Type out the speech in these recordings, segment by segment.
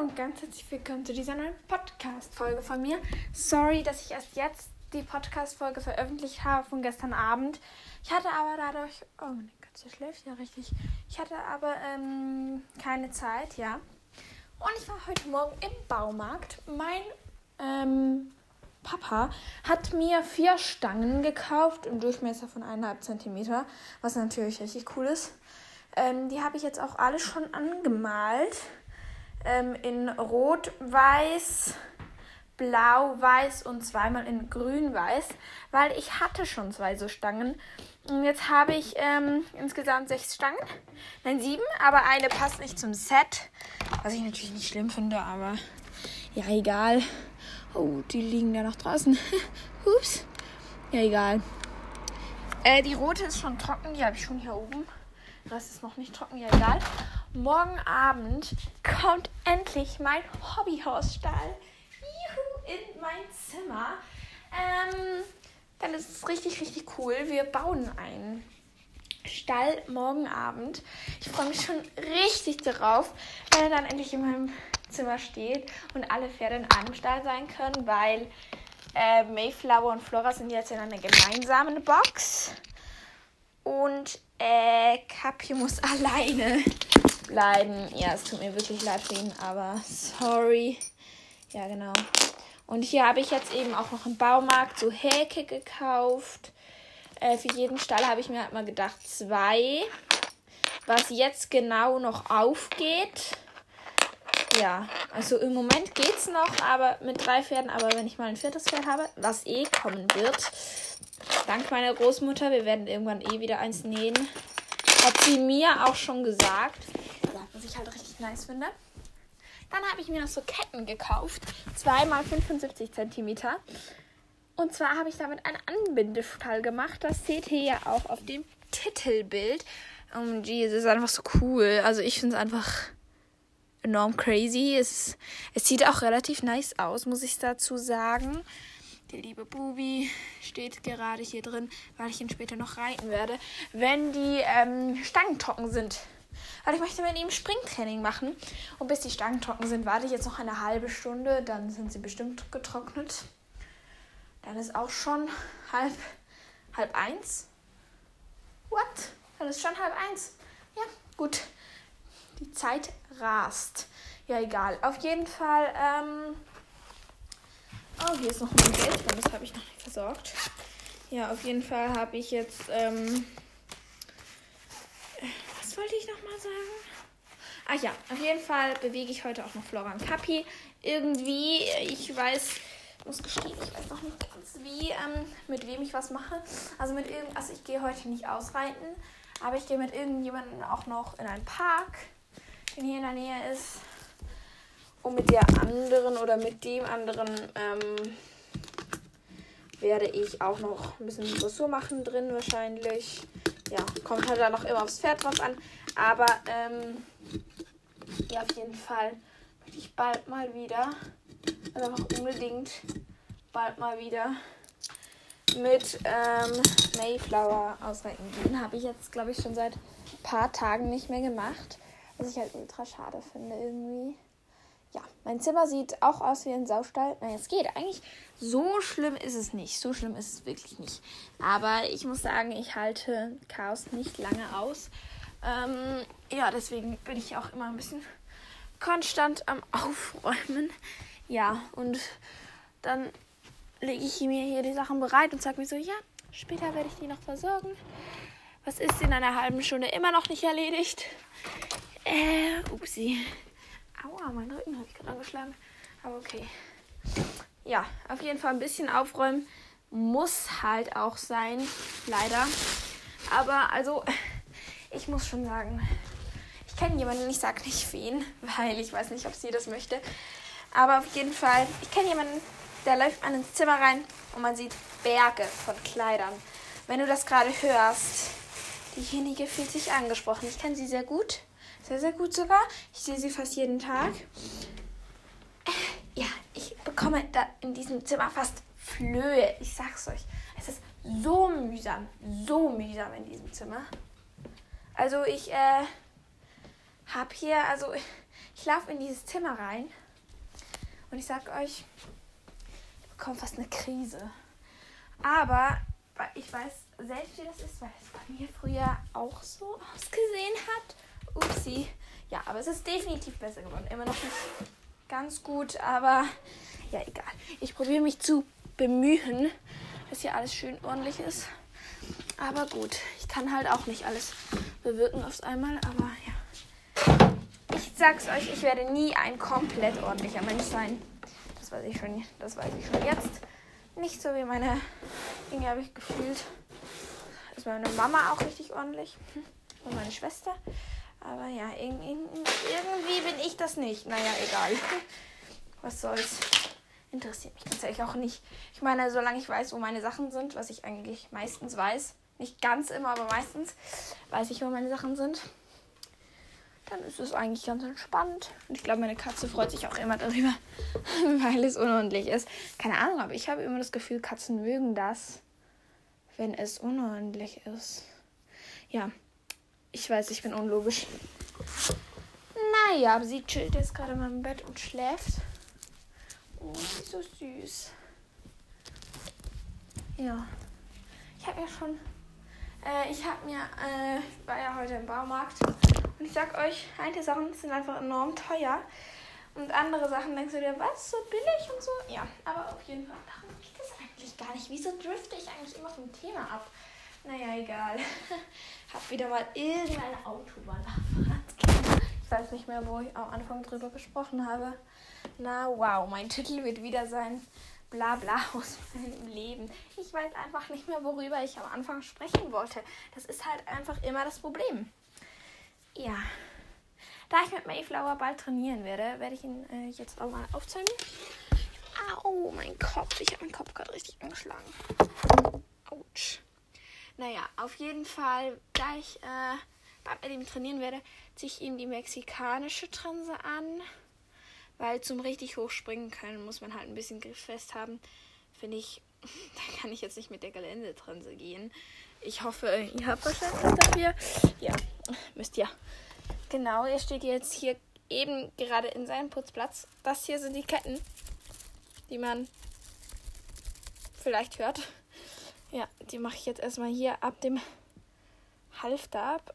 und ganz herzlich willkommen zu dieser neuen Podcast-Folge von mir. Sorry, dass ich erst jetzt die Podcast-Folge veröffentlicht habe von gestern Abend. Ich hatte aber dadurch. Oh, meine Katze schläft ja richtig. Ich hatte aber ähm, keine Zeit, ja. Und ich war heute Morgen im Baumarkt. Mein ähm, Papa hat mir vier Stangen gekauft im Durchmesser von 1,5 cm, was natürlich richtig cool ist. Ähm, die habe ich jetzt auch alle schon angemalt ähm, in Rot, Weiß, Blau, Weiß und zweimal in Grün, Weiß, weil ich hatte schon zwei so Stangen. Und jetzt habe ich ähm, insgesamt sechs Stangen. Nein, sieben, aber eine passt nicht zum Set. Was ich natürlich nicht schlimm finde, aber ja, egal. Oh, die liegen da noch draußen. Ups. Ja, egal. Äh, die rote ist schon trocken, die habe ich schon hier oben. Das ist noch nicht trocken, ja egal. Morgen Abend kommt endlich mein Hobbyhausstall in mein Zimmer. Ähm, dann ist es richtig, richtig cool. Wir bauen einen Stall morgen Abend. Ich freue mich schon richtig darauf, wenn er dann endlich in meinem Zimmer steht und alle Pferde in einem Stall sein können, weil äh, Mayflower und Flora sind jetzt in einer gemeinsamen Box. Und äh, Kapi muss alleine bleiben. Ja, es tut mir wirklich leid für ihn, aber sorry. Ja, genau. Und hier habe ich jetzt eben auch noch im Baumarkt so Häke gekauft. Äh, für jeden Stall habe ich mir halt mal gedacht, zwei. Was jetzt genau noch aufgeht. Ja, also im Moment geht es noch, aber mit drei Pferden. Aber wenn ich mal ein viertes Pferd habe, was eh kommen wird, dank meiner Großmutter, wir werden irgendwann eh wieder eins nähen, hat sie mir auch schon gesagt, was ich halt richtig nice finde. Dann habe ich mir noch so Ketten gekauft. 2 x 75 cm. Und zwar habe ich damit einen Anbindestall gemacht. Das seht ihr ja auch auf dem Titelbild. Um, gee, es ist einfach so cool. Also ich finde es einfach enorm crazy. Es, es sieht auch relativ nice aus, muss ich dazu sagen. Der liebe Bubi steht gerade hier drin, weil ich ihn später noch reiten werde, wenn die ähm, Stangen trocken sind. Weil ich möchte mit ihm Springtraining machen. Und bis die Stangen trocken sind, warte ich jetzt noch eine halbe Stunde. Dann sind sie bestimmt getrocknet. Dann ist auch schon halb, halb eins. What? Dann ist schon halb eins. Ja, gut. Die Zeit rast. Ja, egal. Auf jeden Fall, ähm. Oh, hier ist noch mein Geld. Das habe ich noch nicht versorgt. Ja, auf jeden Fall habe ich jetzt, ähm was wollte ich nochmal sagen? Ach ja, auf jeden Fall bewege ich heute auch noch Flora und Kapi. Irgendwie, ich weiß, muss gestehen, ich weiß noch nicht ganz wie, ähm, mit wem ich was mache. Also mit irgend, also ich gehe heute nicht ausreiten, aber ich gehe mit irgendjemandem auch noch in einen Park, der hier in der Nähe ist. Und mit der anderen oder mit dem anderen ähm, werde ich auch noch ein bisschen Dressur machen drin wahrscheinlich ja, kommt halt dann noch immer aufs Pferd drauf an. Aber ähm, ja, auf jeden Fall möchte ich bald mal wieder, also einfach unbedingt bald mal wieder mit ähm, Mayflower ausreiten gehen. Habe ich jetzt, glaube ich, schon seit ein paar Tagen nicht mehr gemacht. Was ich halt ultra schade finde irgendwie ja, mein Zimmer sieht auch aus wie ein Saustall. Nein, es geht. Eigentlich so schlimm ist es nicht. So schlimm ist es wirklich nicht. Aber ich muss sagen, ich halte Chaos nicht lange aus. Ähm, ja, deswegen bin ich auch immer ein bisschen konstant am Aufräumen. Ja, und dann lege ich mir hier die Sachen bereit und sage mir so, ja, später werde ich die noch versorgen. Was ist in einer halben Stunde immer noch nicht erledigt? Äh, upsie. Aua, mein Rücken habe ich gerade angeschlagen. Aber okay. Ja, auf jeden Fall ein bisschen aufräumen muss halt auch sein. Leider. Aber also, ich muss schon sagen, ich kenne jemanden, ich sage nicht wen, weil ich weiß nicht, ob sie das möchte. Aber auf jeden Fall, ich kenne jemanden, der läuft an ins Zimmer rein und man sieht Berge von Kleidern. Wenn du das gerade hörst, diejenige fühlt sich angesprochen. Ich kenne sie sehr gut. Sehr, sehr gut sogar. Ich sehe sie fast jeden Tag. Ja, ich bekomme da in diesem Zimmer fast Flöhe. Ich sag's euch. Es ist so mühsam. So mühsam in diesem Zimmer. Also ich äh, habe hier, also Ich laufe in dieses Zimmer rein und ich sag euch, ich bekomme fast eine Krise. Aber ich weiß selbst, wie das ist, weil es bei mir früher auch so ausgesehen hat. Upsi. Ja, aber es ist definitiv besser geworden. Immer noch nicht ganz gut, aber ja, egal. Ich probiere mich zu bemühen, dass hier alles schön ordentlich ist. Aber gut, ich kann halt auch nicht alles bewirken aufs einmal, aber ja. Ich sag's euch, ich werde nie ein komplett ordentlicher Mensch sein. Das weiß ich schon, das weiß ich schon jetzt. Nicht so wie meine Inge habe ich gefühlt. Ist meine Mama auch richtig ordentlich. Und meine Schwester. Aber ja, irgendwie bin ich das nicht. Naja, egal. Was soll's. Interessiert mich ganz ehrlich auch nicht. Ich meine, solange ich weiß, wo meine Sachen sind, was ich eigentlich meistens weiß, nicht ganz immer, aber meistens weiß ich, wo meine Sachen sind, dann ist es eigentlich ganz entspannt. Und ich glaube, meine Katze freut sich auch immer darüber, weil es unordentlich ist. Keine Ahnung, aber ich habe immer das Gefühl, Katzen mögen das, wenn es unordentlich ist. Ja, ich weiß, ich bin unlogisch. Naja, aber sie chillt jetzt gerade in meinem Bett und schläft. Oh, so süß. Ja. Ich habe ja schon. Äh, ich habe mir. Äh, ich war ja heute im Baumarkt. Und ich sag euch, einige Sachen sind einfach enorm teuer. Und andere Sachen denkst du dir, was, so billig und so? Ja, aber auf jeden Fall, darum eigentlich gar nicht. Wieso drifte ich eigentlich immer vom Thema ab? Naja, egal. Hab wieder mal irgendeine Autobahnabfahrt. Ich weiß nicht mehr, wo ich am Anfang drüber gesprochen habe. Na wow, mein Titel wird wieder sein Blabla aus meinem Leben. Ich weiß einfach nicht mehr, worüber ich am Anfang sprechen wollte. Das ist halt einfach immer das Problem. Ja. Da ich mit Mayflower bald trainieren werde, werde ich ihn äh, jetzt auch mal aufzeigen. Kopf. Ich habe meinen Kopf gerade richtig angeschlagen. Autsch. Naja, auf jeden Fall, da ich äh, bei ihm trainieren werde, ziehe ich ihm die mexikanische Transe an. Weil zum richtig hochspringen können, muss man halt ein bisschen griffest haben. Finde ich, da kann ich jetzt nicht mit der Geländetranse gehen. Ich hoffe, ihr habt Verständnis dafür. Ja, müsst ihr. Genau, er steht jetzt hier eben gerade in seinem Putzplatz. Das hier sind die Ketten, die man vielleicht hört. Ja, die mache ich jetzt erstmal hier ab dem Halfter ab.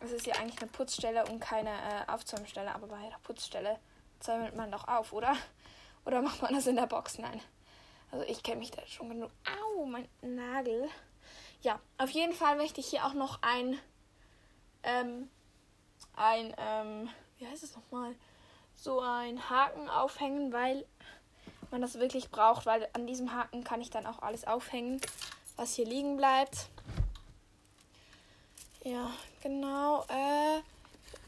Es ist ja eigentlich eine Putzstelle und keine äh, Aufzäumstelle, aber bei der Putzstelle zäumelt man doch auf, oder? Oder macht man das in der Box? Nein. Also ich kenne mich da schon genug. Au, mein Nagel. Ja, auf jeden Fall möchte ich hier auch noch ein, ähm, ein, ähm, wie heißt es nochmal? So ein Haken aufhängen, weil man das wirklich braucht, weil an diesem Haken kann ich dann auch alles aufhängen, was hier liegen bleibt. Ja, genau. Äh,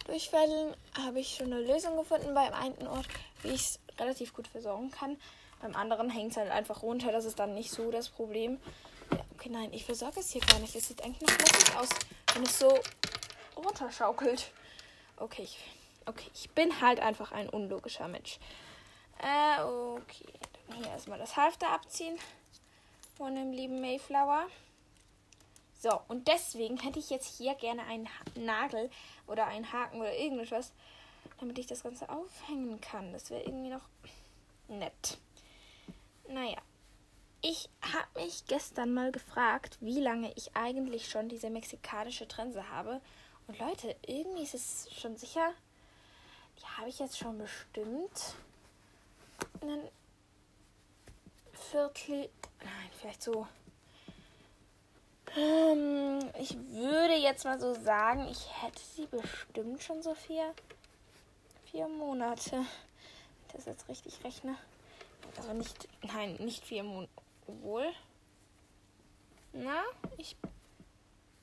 Durchfällen habe ich schon eine Lösung gefunden beim einen Ort, wie ich es relativ gut versorgen kann. Beim anderen hängt es halt einfach runter, das ist dann nicht so das Problem. Ja, okay, nein, ich versorge es hier gar nicht. Es sieht eigentlich noch lustig aus, wenn es so runterschaukelt. Okay, ich, okay, ich bin halt einfach ein unlogischer Mensch. Äh, okay. Dann hier erstmal das Halfter abziehen von dem lieben Mayflower. So, und deswegen hätte ich jetzt hier gerne einen Nagel oder einen Haken oder irgendetwas, damit ich das Ganze aufhängen kann. Das wäre irgendwie noch nett. Naja, ich habe mich gestern mal gefragt, wie lange ich eigentlich schon diese mexikanische Trense habe. Und Leute, irgendwie ist es schon sicher, die habe ich jetzt schon bestimmt einen Viertel, nein, vielleicht so. Ähm, ich würde jetzt mal so sagen, ich hätte sie bestimmt schon so vier, vier Monate. Wenn ich das jetzt richtig rechne. Also nicht, nein, nicht vier Monate. Wohl. Na, ich.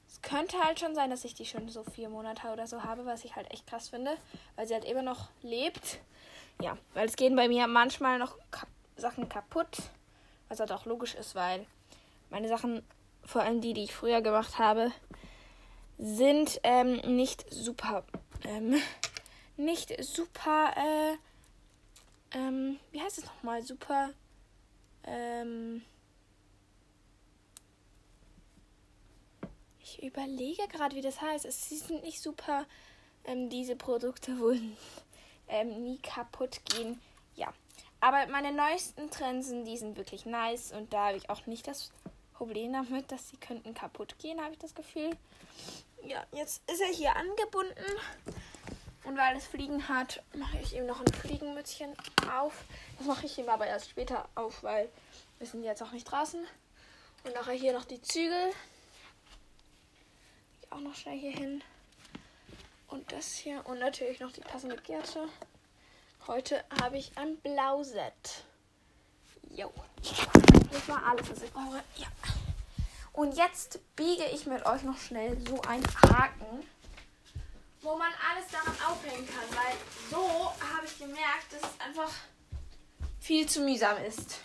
Es könnte halt schon sein, dass ich die schon so vier Monate oder so habe, was ich halt echt krass finde, weil sie halt immer noch lebt. Ja, weil es gehen bei mir manchmal noch ka Sachen kaputt, was halt auch logisch ist, weil meine Sachen, vor allem die, die ich früher gemacht habe, sind ähm, nicht super, ähm, nicht super, äh, ähm, wie heißt es nochmal, super, ähm, ich überlege gerade, wie das heißt. Es, sind nicht super ähm, diese Produkte wohl ähm, nie kaputt gehen. Ja. Aber meine neuesten Trensen, die sind wirklich nice und da habe ich auch nicht das Problem damit, dass sie könnten kaputt gehen, habe ich das Gefühl. Ja, jetzt ist er hier angebunden. Und weil es Fliegen hat, mache ich ihm noch ein Fliegenmützchen auf. Das mache ich ihm aber erst später auf, weil wir sind jetzt auch nicht draußen. Und nachher hier noch die Zügel. Auch noch schnell hier hin. Und das hier. Und natürlich noch die passende Gerte. Heute habe ich ein Blauset. Jo. Das war alles, was ich brauche. Ja. Und jetzt biege ich mit euch noch schnell so einen Haken, wo man alles daran aufhängen kann. Weil so habe ich gemerkt, dass es einfach viel zu mühsam ist.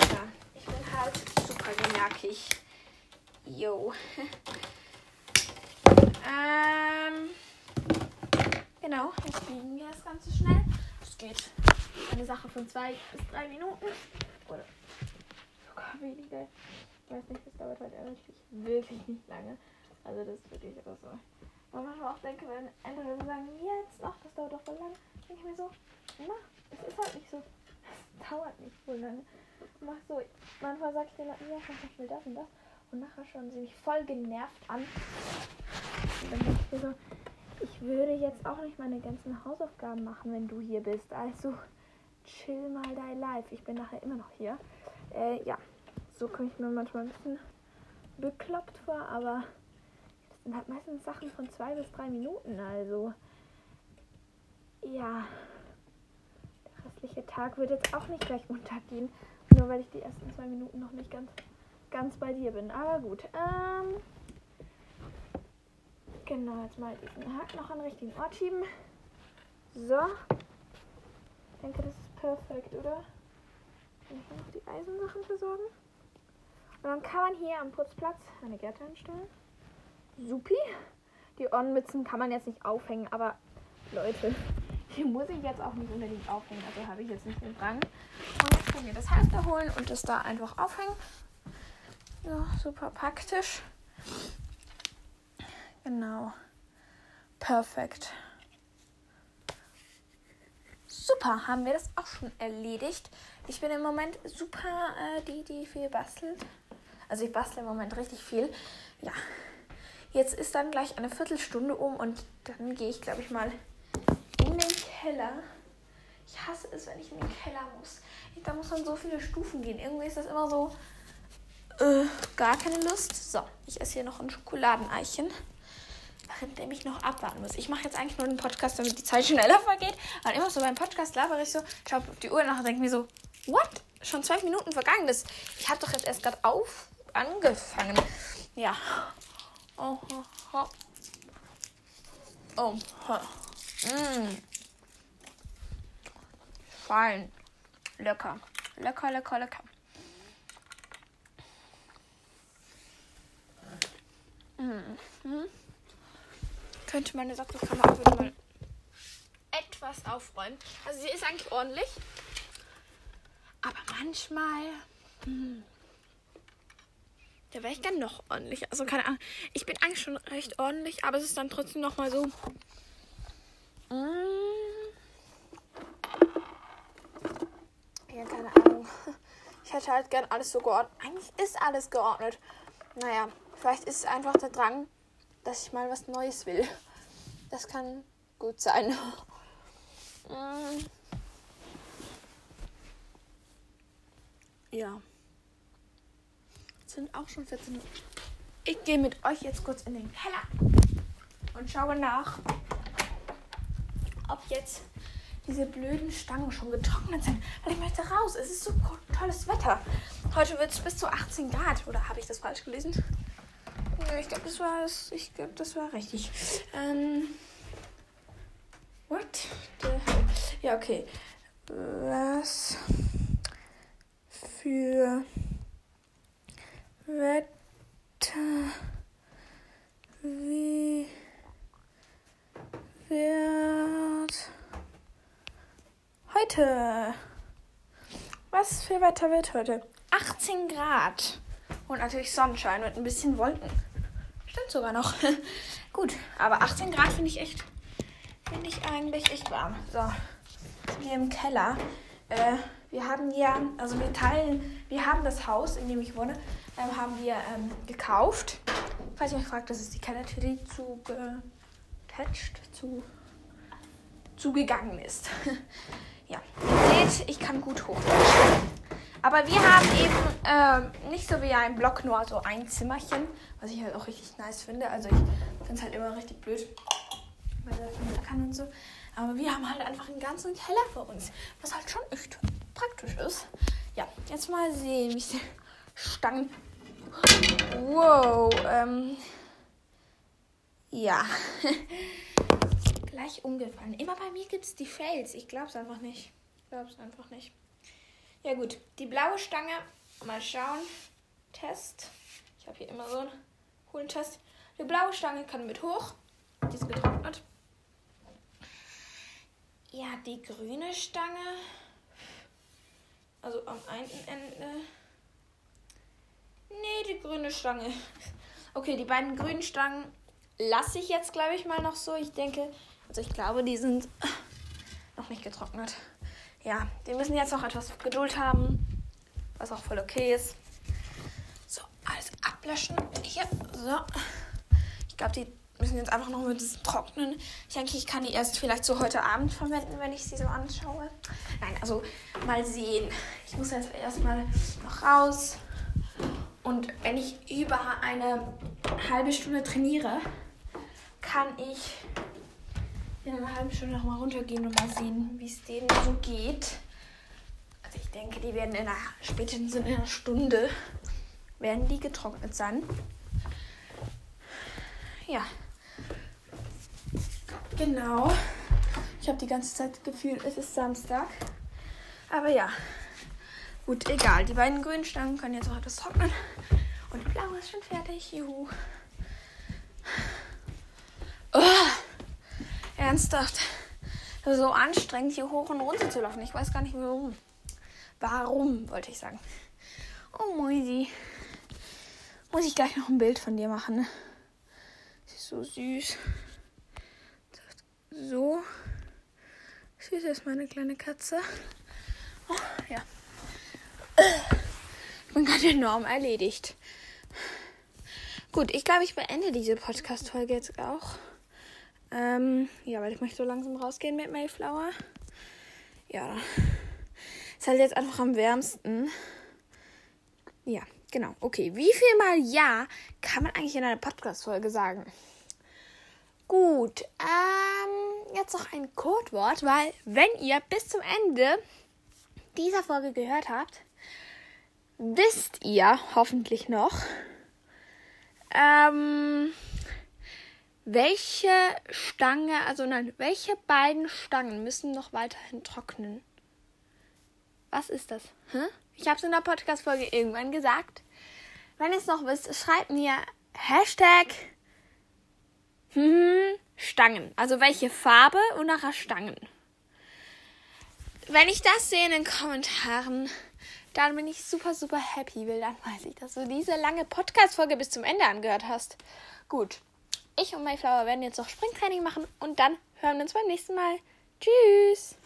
Ja, ich bin halt super gemerkig. Jo. ähm. Genau, jetzt biegen wir das Ganze schnell. Es geht eine Sache von zwei bis drei Minuten. Oder sogar weniger. Ich weiß nicht, das dauert halt wirklich, wirklich nicht lange. Also das ist wirklich aber so. Weil manchmal auch denke, wenn andere sagen, jetzt noch, das dauert doch voll lang, denke ich mir so, na, es ist halt nicht so. Es dauert nicht voll lange. Mach so, manchmal sage ich den Leuten, ja, mach schnell das und das. Nachher schauen sie mich voll genervt an. Und dann ich so, ich würde jetzt auch nicht meine ganzen Hausaufgaben machen, wenn du hier bist. Also chill mal dein Life. Ich bin nachher immer noch hier. Äh, ja, so komme ich mir manchmal ein bisschen bekloppt vor, aber das sind halt meistens Sachen von zwei bis drei Minuten. Also, ja, der restliche Tag wird jetzt auch nicht gleich untergehen, nur weil ich die ersten zwei Minuten noch nicht ganz, ganz bei dir bin. Aber gut, ähm, genau, jetzt mal diesen Haken noch an den richtigen Ort schieben. So, ich denke, das ist perfekt, oder? Kann ich noch die Eisensachen versorgen? Und dann kann man hier am Putzplatz eine Gerte anstellen. Supi. Die Ohrenmützen kann man jetzt nicht aufhängen, aber Leute, die muss ich jetzt auch nicht unbedingt aufhängen. Also habe ich jetzt nicht den Drang. Und jetzt können wir das Halfter holen und das da einfach aufhängen. Ja, super praktisch. Genau. Perfekt. Super, haben wir das auch schon erledigt. Ich bin im Moment super äh, die, die viel bastelt. Also ich bastle im Moment richtig viel. Ja. Jetzt ist dann gleich eine Viertelstunde um und dann gehe ich, glaube ich, mal in den Keller. Ich hasse es, wenn ich in den Keller muss. Da muss man so viele Stufen gehen. Irgendwie ist das immer so äh, gar keine Lust. So, ich esse hier noch ein Schokoladeneichen, während ich noch abwarten muss. Ich mache jetzt eigentlich nur den Podcast, damit die Zeit schneller vergeht. Aber immer so beim Podcast labere ich so, schaue auf die Uhr nach und denke mir so, what? Schon zwei Minuten vergangen. Das, ich habe doch jetzt erst gerade auf angefangen. Ja. Oh, oh, oh. oh. Mm. Fein. Lecker. Lecker, lecker, lecker. Mhm. Könnte meine Satzkammer auch wieder mal etwas aufräumen. Also sie ist eigentlich ordentlich. Aber manchmal. Hm, da wäre ich dann noch ordentlich. Also keine Ahnung. Ich bin eigentlich schon recht ordentlich, aber es ist dann trotzdem noch mal so. Mm. Ja, keine Ahnung. Ich hätte halt gern alles so geordnet. Eigentlich ist alles geordnet. Naja, vielleicht ist es einfach der Drang, dass ich mal was Neues will. Das kann gut sein. Mm. Ja sind auch schon 14 Uhr. Ich gehe mit euch jetzt kurz in den Keller und schaue nach, ob jetzt diese blöden Stangen schon getrocknet sind. Weil ich möchte raus. Es ist so tolles Wetter. Heute wird es bis zu 18 Grad. Oder habe ich das falsch gelesen? Ich glaube, das war Ich glaube, das war richtig. Ähm. What? Ja, okay. Was für Wetter wie wird heute? Was für Wetter wird heute? 18 Grad und natürlich Sonnenschein und ein bisschen Wolken. Stimmt sogar noch. Gut, aber 18 Grad finde ich echt, finde ich eigentlich echt warm. So, hier im Keller. Äh, wir haben ja, also wir teilen, wir haben das Haus, in dem ich wohne, ähm, haben wir ähm, gekauft. Falls ihr euch fragt, das ist die Kellertür, die zugetouched, zu, zugegangen ist. ja, ihr seht, ich kann gut hoch. Aber wir haben eben ähm, nicht so wie ein Block nur so ein Zimmerchen, was ich halt auch richtig nice finde. Also ich finde es halt immer richtig blöd, weil das kann und so. Aber wir haben halt einfach einen ganzen Keller für uns, was halt schon echt praktisch ist. Ja, jetzt mal sehen, wie die Stangen. Wow, ähm. Ja. Gleich umgefallen. Immer bei mir gibt es die Fails. Ich glaube es einfach nicht. Ich glaube es einfach nicht. Ja gut, die blaue Stange. Mal schauen. Test. Ich habe hier immer so einen coolen Test. Die blaue Stange kann mit hoch. Die ist getrocknet. Ja, die grüne Stange. Also am einen Ende. Nee, die grüne Stange. Okay, die beiden grünen Stangen lasse ich jetzt, glaube ich, mal noch so. Ich denke, also ich glaube, die sind noch nicht getrocknet. Ja, die müssen jetzt noch etwas Geduld haben, was auch voll okay ist. So, alles ablöschen. Hier, so. Ich glaube, die müssen jetzt einfach noch mit diesem trocknen. Ich denke, ich kann die erst vielleicht so heute Abend verwenden, wenn ich sie so anschaue. Nein, also mal sehen. Ich muss jetzt erstmal noch raus. Und wenn ich über eine halbe Stunde trainiere, kann ich in einer halben Stunde nochmal runtergehen und mal sehen, wie es denen so geht. Also ich denke, die werden in einer spätestens in einer Stunde werden die getrocknet sein. Ja. Genau. Ich habe die ganze Zeit gefühlt, es ist Samstag. Aber ja. Gut, egal. Die beiden grünen Stangen können jetzt auch etwas trocknen. Und die blaue ist schon fertig. Juhu. Oh, ernsthaft. So anstrengend, hier hoch und runter zu laufen. Ich weiß gar nicht warum. Warum, wollte ich sagen. Oh, Moisi. Muss ich gleich noch ein Bild von dir machen, ne? Sie ist so süß. So. Süß ist meine kleine Katze. Oh, ja. Ich bin gerade enorm erledigt. Gut, ich glaube, ich beende diese Podcast-Folge jetzt auch. Ähm, ja, weil ich möchte so langsam rausgehen mit Mayflower. Ja. Ist halt jetzt einfach am wärmsten. Ja, genau. Okay, wie viel mal Ja kann man eigentlich in einer Podcast-Folge sagen? Gut, ähm, jetzt noch ein Codewort, weil wenn ihr bis zum Ende dieser Folge gehört habt, wisst ihr hoffentlich noch, ähm, welche Stange, also nein, welche beiden Stangen müssen noch weiterhin trocknen? Was ist das? Hm? Ich habe es in der Podcast-Folge irgendwann gesagt. Wenn ihr es noch wisst, schreibt mir Hashtag hm, Stangen. Also welche Farbe und nachher Stangen. Wenn ich das sehe in den Kommentaren, dann bin ich super, super happy, weil dann weiß ich, dass du diese lange Podcast-Folge bis zum Ende angehört hast. Gut. Ich und Mayflower werden jetzt noch Springtraining machen und dann hören wir uns beim nächsten Mal. Tschüss!